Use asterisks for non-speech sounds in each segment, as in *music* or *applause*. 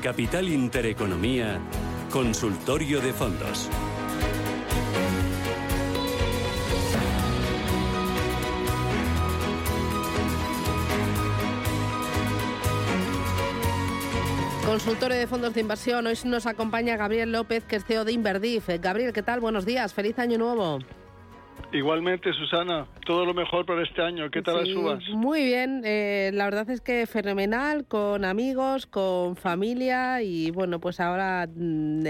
Capital Intereconomía, Consultorio de Fondos. Consultorio de fondos de inversión. Hoy nos acompaña Gabriel López, que es CEO de Inverdif. Gabriel, ¿qué tal? Buenos días. Feliz año nuevo. Igualmente, Susana, todo lo mejor para este año. ¿Qué tal las uvas? Muy bien, eh, la verdad es que fenomenal, con amigos, con familia y bueno, pues ahora mm,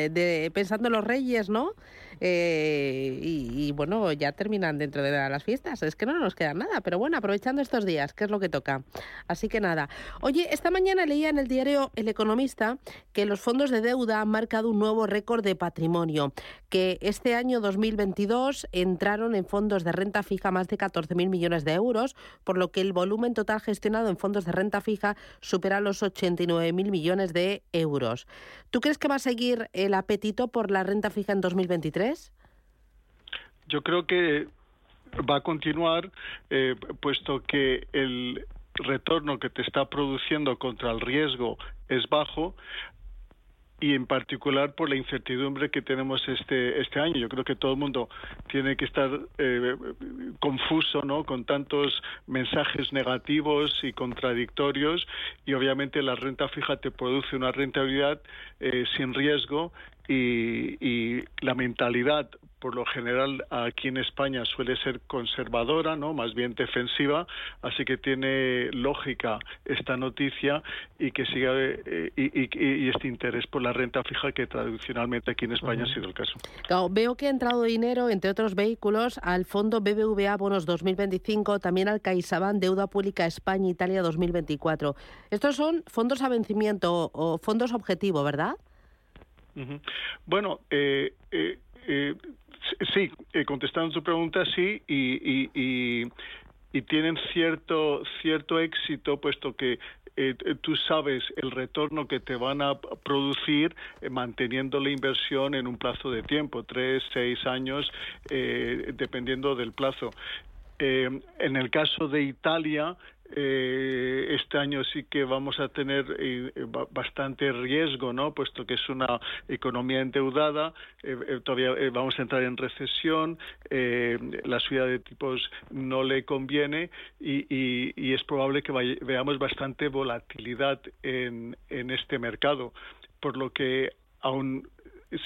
pensando en los reyes, ¿no? Eh, y, bueno, ya terminan dentro de las fiestas. Es que no nos queda nada, pero bueno, aprovechando estos días, que es lo que toca. Así que nada. Oye, esta mañana leía en el diario El Economista que los fondos de deuda han marcado un nuevo récord de patrimonio, que este año 2022 entraron en fondos de renta fija más de 14.000 millones de euros, por lo que el volumen total gestionado en fondos de renta fija supera los 89.000 millones de euros. ¿Tú crees que va a seguir el apetito por la renta fija en 2023? Yo creo que va a continuar, eh, puesto que el retorno que te está produciendo contra el riesgo es bajo y en particular por la incertidumbre que tenemos este este año. Yo creo que todo el mundo tiene que estar eh, confuso, ¿no? Con tantos mensajes negativos y contradictorios y obviamente la renta fija te produce una rentabilidad eh, sin riesgo y, la mentalidad por lo general aquí en España suele ser conservadora, ¿no? Más bien defensiva, así que tiene lógica esta noticia y que siga eh, y, este interés por la renta fija que tradicionalmente aquí en España ha sido el caso. veo que ha entrado dinero, entre otros vehículos, al fondo BBVA Bonos 2025, también al CaixaBank Deuda Pública España Italia 2024. Estos son fondos a vencimiento o fondos objetivo, ¿verdad? Bueno, eh, eh, eh, sí, contestando tu pregunta, sí, y, y, tienen cierto, cierto éxito, puesto que tú sabes el retorno que te van a producir manteniendo la inversión en un plazo de tiempo, tres, seis años, dependiendo del plazo. en el caso de Italia, eh, este año sí que vamos a tener eh, bastante riesgo, ¿no? Puesto que es una economía endeudada, eh, todavía vamos a entrar en recesión, la subida de tipos no le conviene y, es probable que veamos bastante volatilidad en, en este mercado, por lo que aún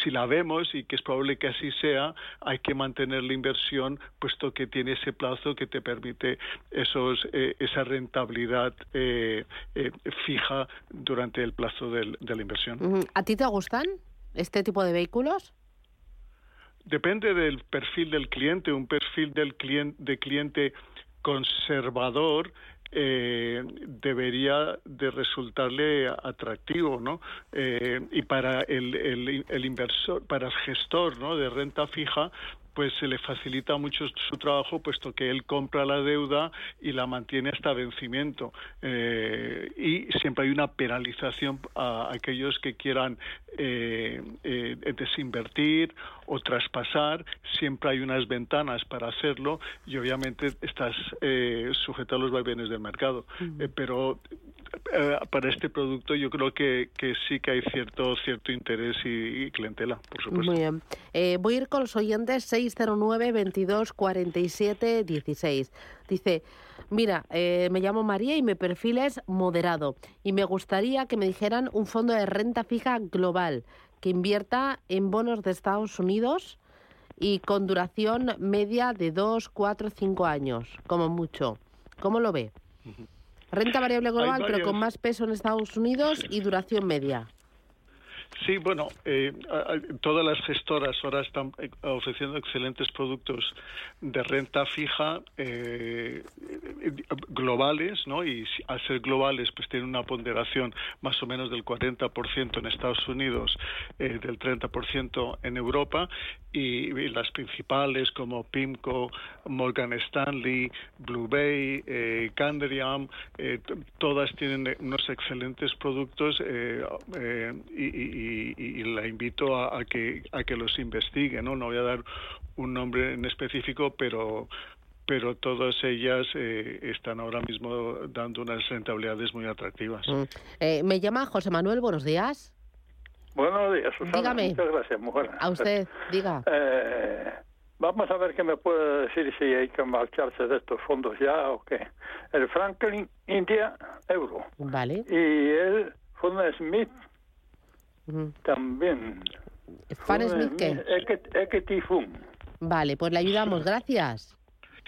si la vemos y que es probable que así sea, hay que mantener la inversión puesto que tiene ese plazo que te permite esos, eh, esa rentabilidad eh, eh, fija durante el plazo de la inversión. ¿A ti te gustan este tipo de vehículos? Depende del perfil del cliente. Un perfil del cliente, de cliente conservador eh, debería de resultarle atractivo, ¿no? Eh, y para el, el, el, inversor, para el gestor, ¿no? De renta fija, pues se le facilita mucho su trabajo puesto que él compra la deuda y la mantiene hasta vencimiento eh, y siempre hay una penalización a aquellos que quieran eh, desinvertir o traspasar siempre hay unas ventanas para hacerlo y obviamente estás sujeto a los vaivenes del mercado pero para este producto yo creo que, que, sí que hay cierto cierto interés y, clientela, por supuesto. Muy bien. voy a ir con los oyentes 609 22 47 16. Dice, mira, eh, me llamo María y mi perfil es moderado y me gustaría que me dijeran un fondo de renta fija global que invierta en bonos de Estados Unidos y con duración media de 2, 4, 5 años, como mucho. ¿Cómo lo ve? Renta variable global, pero con más peso en Estados Unidos y duración media. Sí, bueno, eh, todas las gestoras ahora están eh, ofreciendo excelentes productos de renta fija eh, globales, ¿no? Y al ser globales, pues tienen una ponderación más o menos del 40% en Estados Unidos, del 30% en Europa, y, las principales como PIMCO, Morgan Stanley, Blue Bay, eh, Candriam, todas tienen unos excelentes productos y y, la invito a, que, a que los investigue. ¿no? no voy a dar un nombre en específico, pero pero todas ellas eh, están ahora mismo dando unas rentabilidades muy atractivas. Mm. Eh, me llama José Manuel, buenos días. Buenos días, Susana. Dígame. Muchas gracias, mujer. A usted, diga. *laughs* Eh, vamos a ver qué me puede decir si hay que marcharse de estos fondos ya o qué. El Franklin India Euro Vale. y el Fondo Smith. También. Fan Smith, ¿qué? Vale, pues le ayudamos, gracias.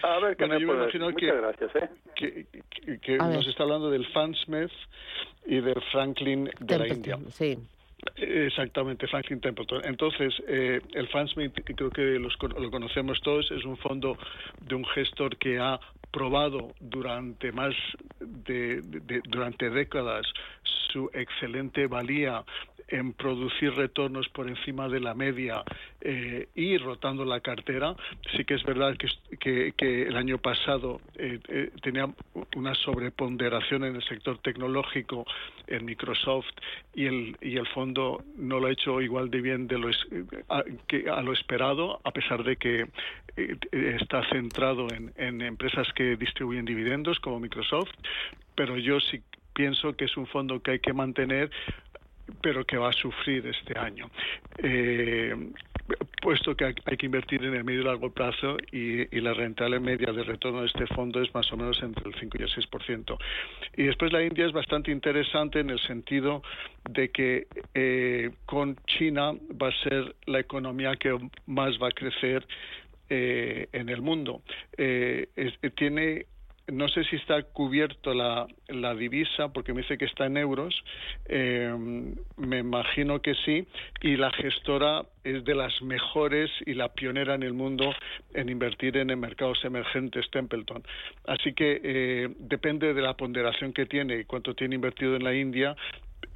A ver Bueno, yo me imagino que- gracias, ¿eh? que, que- que A ver. nos está hablando del Fansmith y del Franklin de la India. Templeton, Sí. Exactamente, Franklin Templeton. Entonces, eh, el Fansmith, creo que los con- lo conocemos todos, es un fondo de un gestor que ha probado durante más de, durante décadas su excelente valía en producir retornos por encima de la media eh, y rotando la cartera. Sí que es verdad que, que, que el año pasado eh, eh, tenía una sobreponderación en el sector tecnológico en Microsoft y el, y el fondo no lo ha hecho igual de bien de lo es- a, que a lo esperado, a pesar de que eh, está centrado en, en empresas que distribuyen dividendos como Microsoft, pero yo sí pienso que es un fondo que hay que mantener pero que va a sufrir este año. Eh, puesto que hay que invertir en el medio y largo plazo y, y la rentable media de retorno de este fondo es más o menos entre el 5 y el 6%. Y después la India es bastante interesante en el sentido de que eh, con China va a ser la economía que más va a crecer eh, en el mundo. Eh, tiene no sé si está cubierto la, la divisa, porque me dice que está en euros. eh, me imagino que sí. Y la gestora es de las mejores y la pionera en el mundo en invertir en mercados emergentes, Templeton. Así que eh, depende de la ponderación que tiene y cuánto tiene invertido en la India.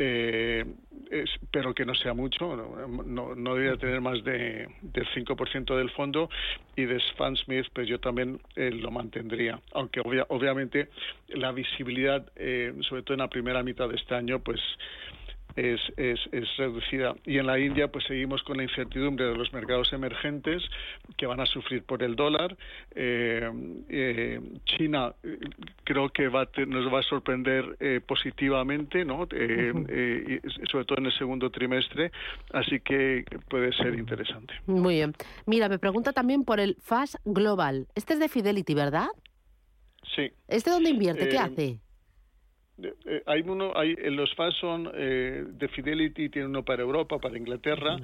Eh, espero que no sea mucho, no, no, no debería tener más de, del 5% del fondo y de Span Smith pues yo también eh, lo mantendría, aunque obvia- obviamente la visibilidad, eh, sobre todo en la primera mitad de este año, pues es, es, es reducida. Y en la India, pues seguimos con la incertidumbre de los mercados emergentes que van a sufrir por el dólar. Eh, eh, China eh, creo que va a te- nos va a sorprender eh, positivamente, ¿no? Y sobre todo en el segundo trimestre, así que puede ser interesante. Muy bien. Mira, me pregunta también por el FAS Global. Este es de Fidelity, ¿verdad? Sí. ¿Este dónde invierte? ¿Qué hace? Eh, hay uno, hay, eh, los FAS son eh, de Fidelity, tiene uno para Europa, para Inglaterra,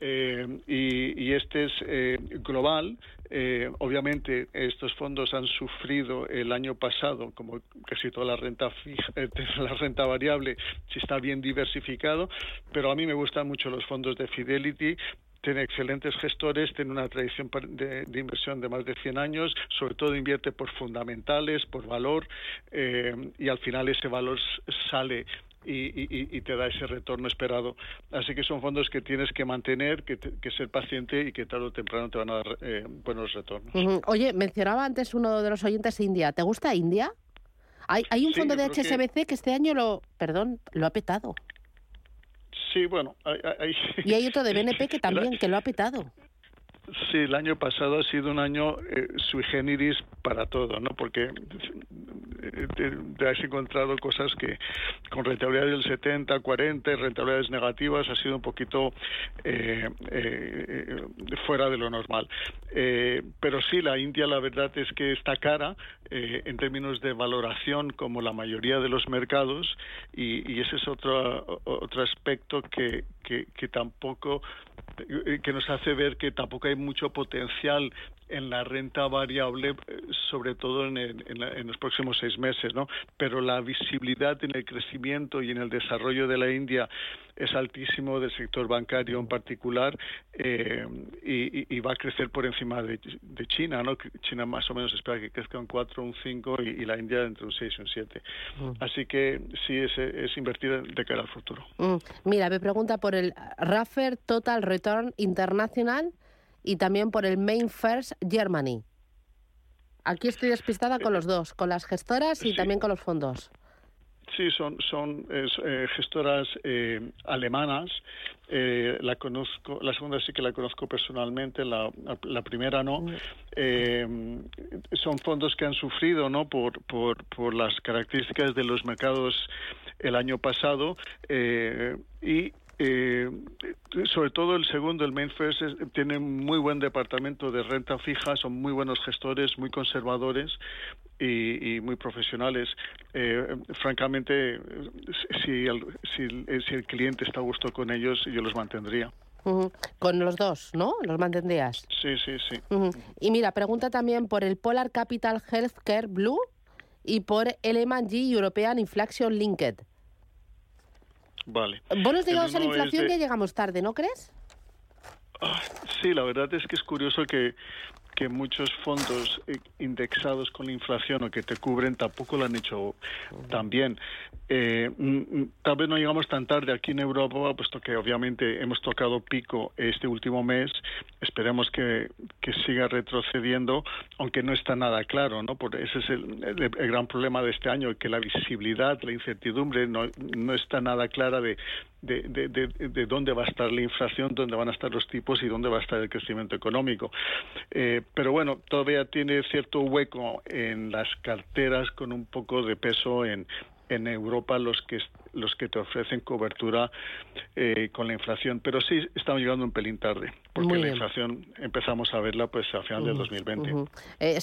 eh, y, y este es eh, global. Eh, obviamente estos fondos han sufrido el año pasado, como casi toda la renta fija, *laughs* la renta variable, si está bien diversificado, pero a mí me gustan mucho los fondos de Fidelity tiene excelentes gestores, tiene una tradición de, de inversión de más de 100 años, sobre todo invierte por fundamentales, por valor, eh, y al final ese valor sale y, y- y te da ese retorno esperado. Así que son fondos que tienes que mantener, que, te- que ser paciente y que tarde o temprano te van a dar eh, buenos retornos. Oye, mencionaba antes uno de los oyentes India. ¿Te gusta India? Hay, hay un Sí, fondo de creo que- HSBC que... este año lo, perdón, lo ha petado. Sí, bueno, hay, hay- Y hay otro de *laughs* BNP que también, que lo ha petado. Sí, el año pasado ha sido un año eh, sui generis para todo, ¿no? Porque eh, te, te has encontrado cosas que con rentabilidades del 70, 40, y rentabilidades negativas ha sido un poquito eh, eh, fuera de lo normal. Pero sí, la India la verdad es que está cara en términos de valoración como la mayoría de los mercados y, y ese es otro, otro aspecto que, que, que tampoco que nos hace ver que tampoco hay mucho potencial en la renta variable, eh, sobre todo en, el- en la- en los próximos seis meses, ¿no? Pero la visibilidad en el crecimiento y en el desarrollo de la India es altísimo del sector bancario en particular eh, y, y- va a crecer por encima de, de China, ¿no? China más o menos espera que crezca un 4, un 5 y, y la India entre un 6 y un 7. Así que sí, es, es invertir de cara al futuro. Mm, Mira, me pregunta por el Raffer Total Return International y también por el Main First Germany. Aquí estoy despistada con los dos, con las gestoras y Sí. también con los fondos. Sí, son, son eh, gestoras eh, alemanas. Eh, la conozco, la segunda sí que la conozco personalmente, la, la primera no. Eh, son fondos que han sufrido, ¿no? Por, por, por las características de los mercados el año pasado y eh, sobre todo el segundo, el Main First, tiene muy buen departamento de renta fija, son muy buenos gestores, muy conservadores y, muy profesionales. Eh, francamente, si el, si, si el cliente está a gusto con ellos, yo los mantendría. Con los dos, ¿no? Los mantendrías. Sí, sí, sí. Y mira, pregunta también por el Polar Capital Healthcare Blue y por el M&G European Inflation Linked. Vale. Bonos ligados a la inflación ya llegamos tarde, ¿no crees? Ah, sí, la verdad es que es curioso que que muchos fondos eh, indexados con la inflación o que te cubren tampoco lo han hecho tan bien. Eh, tal vez no llegamos tan tarde aquí en Europa, puesto que obviamente hemos tocado pico este último mes. Esperemos que, siga retrocediendo, aunque no está nada claro, ¿no? Porque ese es el, gran problema de este año, que la visibilidad, la incertidumbre no, no está nada clara de, de, de, de, dónde va a estar la inflación, dónde van a estar los tipos y dónde va a estar el crecimiento económico. Eh, pero bueno, todavía tiene cierto hueco en las carteras con un poco de peso en, en Europa los que los que te ofrecen cobertura eh, con la inflación. Pero sí estamos llegando un pelín tarde, porque la inflación empezamos a verla pues a final del 2020. Eh,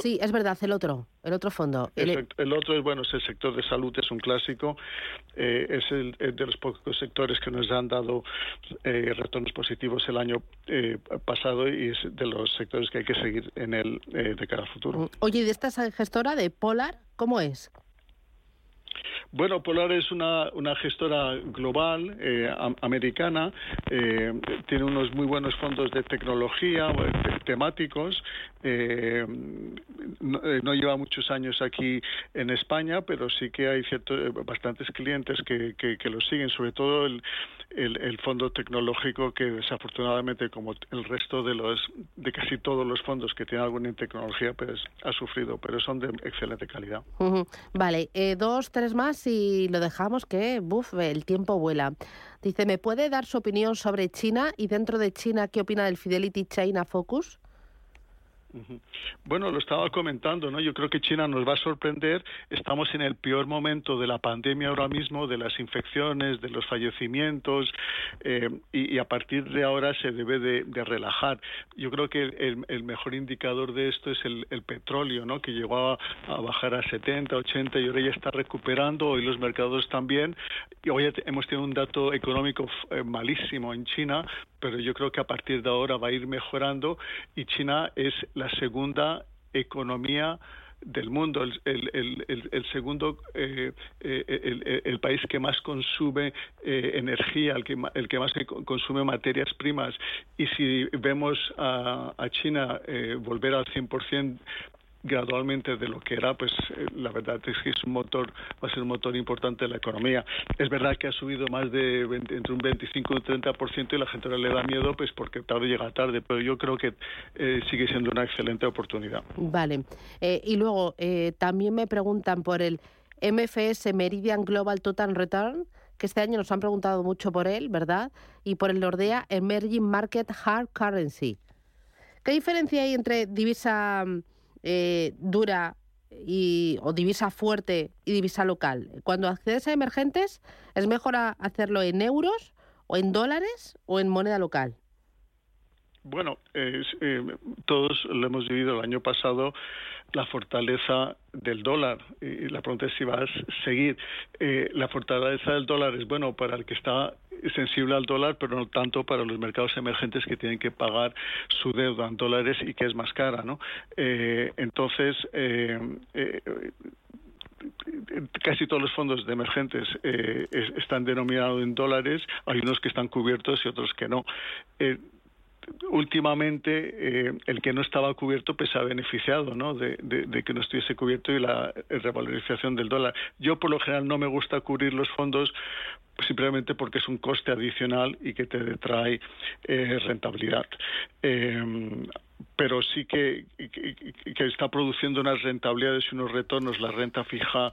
Sí, es verdad, el otro, el otro fondo. El, otro es, bueno, es el sector de salud, es un clásico, eh, es el, de los pocos sectores que nos han dado eh, retornos positivos el año pasado y es de los sectores que hay que seguir en el de cara al futuro. Oye, ¿y de esta gestora de Polar, cómo es? Bueno, Polar es una, una gestora global, eh, americana, eh, tiene unos muy buenos fondos de tecnología, temáticos, eh, no, lleva muchos años aquí en España, pero sí que hay ciertos, bastantes clientes que, que, lo siguen, sobre todo el, el, fondo tecnológico que desafortunadamente, como el resto de los de casi todos los fondos que tienen alguna tecnología, pues ha sufrido, pero son de excelente calidad. Vale, dos, tres más y lo dejamos que, buf, el tiempo vuela. Dice, ¿me puede dar su opinión sobre China y dentro de China qué opina del Fidelity China Focus? Bueno, lo estaba comentando, ¿no? Yo creo que China nos va a sorprender. Estamos en el peor momento de la pandemia ahora mismo, de las infecciones, de los fallecimientos, eh, y, a partir de ahora se debe de, relajar. Yo creo que el, mejor indicador de esto es el, petróleo, ¿no? Que llegó a, bajar a 70, 80 y ahora ya está recuperando. Hoy los mercados también. Y hoy hemos tenido un dato económico eh, malísimo en China, pero yo creo que a partir de ahora va a ir mejorando y China es la segunda economía del mundo, el, segundo, eh, eh, el, país que más consume eh, energía, el que, el que más consume materias primas. Y si vemos a, a China volver al 100% gradualmente de lo que era, pues eh, la verdad es que es un motor, va a ser un motor importante de la economía. Es verdad que ha subido más de entre un 25 y un 30% y la gente le da miedo, pues porque tarde llega tarde, pero yo creo que eh, sigue siendo una excelente oportunidad. Vale. Eh, y luego también me preguntan por el MFS Meridian Global Total Return que este año nos han preguntado mucho por él, ¿verdad? Y por el Nordea Emerging Market Hard Currency. ¿Qué diferencia hay entre divisa eh, dura y, o divisa fuerte y divisa local. Cuando accedes a emergentes, ¿es mejor hacerlo en euros o en dólares o en moneda local? Bueno, eh, todos lo hemos vivido el año pasado, la fortaleza del dólar. Y la pregunta es si va a seguir. Eh, la fortaleza del dólar es bueno para el que está sensible al dólar, pero no tanto para los mercados emergentes que tienen que pagar su deuda en dólares y que es más cara, ¿no? Eh, entonces, eh, casi todos los fondos de emergentes están denominados en dólares, hay unos que están cubiertos y otros que no últimamente eh, el que no estaba cubierto pues ha beneficiado ¿no? de, que no estuviese cubierto y la revalorización del dólar. Yo por lo general no me gusta cubrir los fondos simplemente porque es un coste adicional y que te trae eh, rentabilidad. Eh, pero sí que que está produciendo unas rentabilidades y unos retornos, la renta fija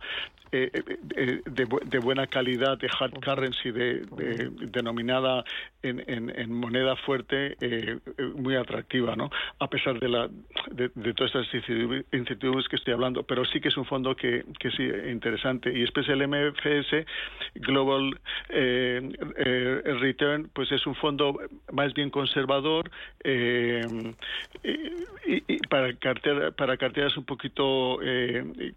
eh, eh, de, buena calidad, de hard currency, de, denominada en, moneda fuerte, eh, muy atractiva, ¿no? A pesar de, la, de, todas estas incertidumbres que estoy hablando, pero sí que es un fondo que, que sí interesante. Y después el MFS Global Return, pues es un fondo más bien conservador y, para, cartera, para carteras un poquito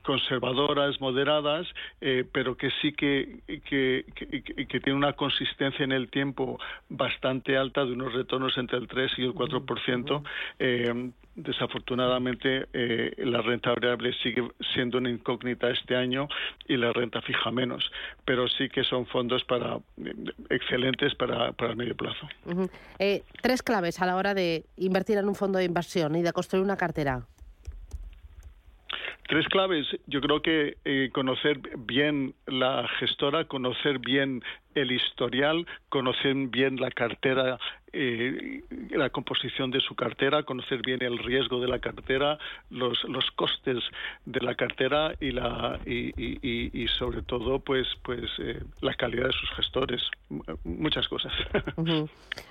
conservadoras, moderadas eh, pero que sí que, que, tiene una consistencia en el tiempo bastante alta de unos retornos entre el 3 y el 4%. Eh, desafortunadamente, eh, la renta variable sigue siendo una incógnita este año y la renta fija menos, pero sí que son fondos para excelentes para, para el medio plazo. tres claves a la hora de invertir en un fondo de inversión y de construir una cartera. Tres claves. Yo creo que eh, conocer bien la gestora, conocer bien el historial, conocer bien la cartera eh, la composición de su cartera, conocer bien el riesgo de la cartera, los, los costes de la cartera y la y, y, sobre todo pues pues eh, la calidad de sus gestores, muchas cosas.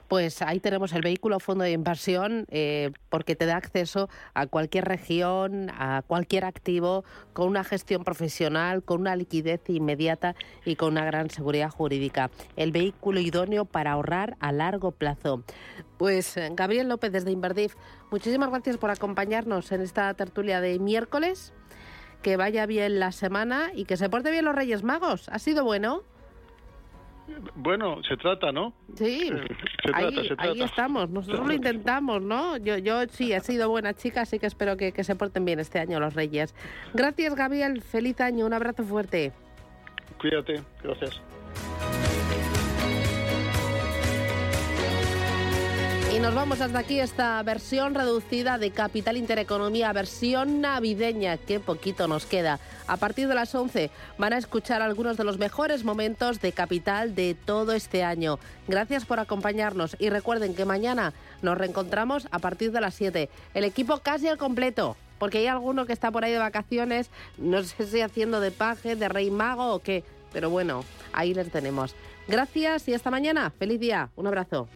Pues ahí tenemos el vehículo fondo de inversión eh, porque te da acceso a cualquier región, a cualquier activo con una gestión profesional, con una liquidez inmediata y con una gran seguridad jurídica. El vehículo idóneo para ahorrar a largo plazo. Pues eh, Gabriel López desde Inverdif, muchísimas gracias por acompañarnos en esta tertulia de miércoles. Que vaya bien la semana y que se porte bien los Reyes Magos. ¿Ha sido bueno? Bueno, se trata, ¿no? Sí, ahí, estamos. Nosotros lo intentamos, ¿no? Yo, yo sí, he sido buena chica, así que espero que, que se porten bien este año los Reyes. Gracias, Gabriel. Feliz año. Un abrazo fuerte. Cuídate. Gracias. Nos vamos hasta aquí esta versión reducida de Capital Intereconomía, versión navideña, que poquito nos queda. A partir de las 11 van a escuchar algunos de los mejores momentos de Capital de todo este año. Gracias por acompañarnos y recuerden que mañana nos reencontramos a partir de las 7. El equipo casi al completo porque hay alguno que está por ahí de vacaciones, no sé si haciendo de paje, de rey mago o qué, pero bueno, ahí les tenemos. Gracias y hasta mañana. Feliz día. Un abrazo.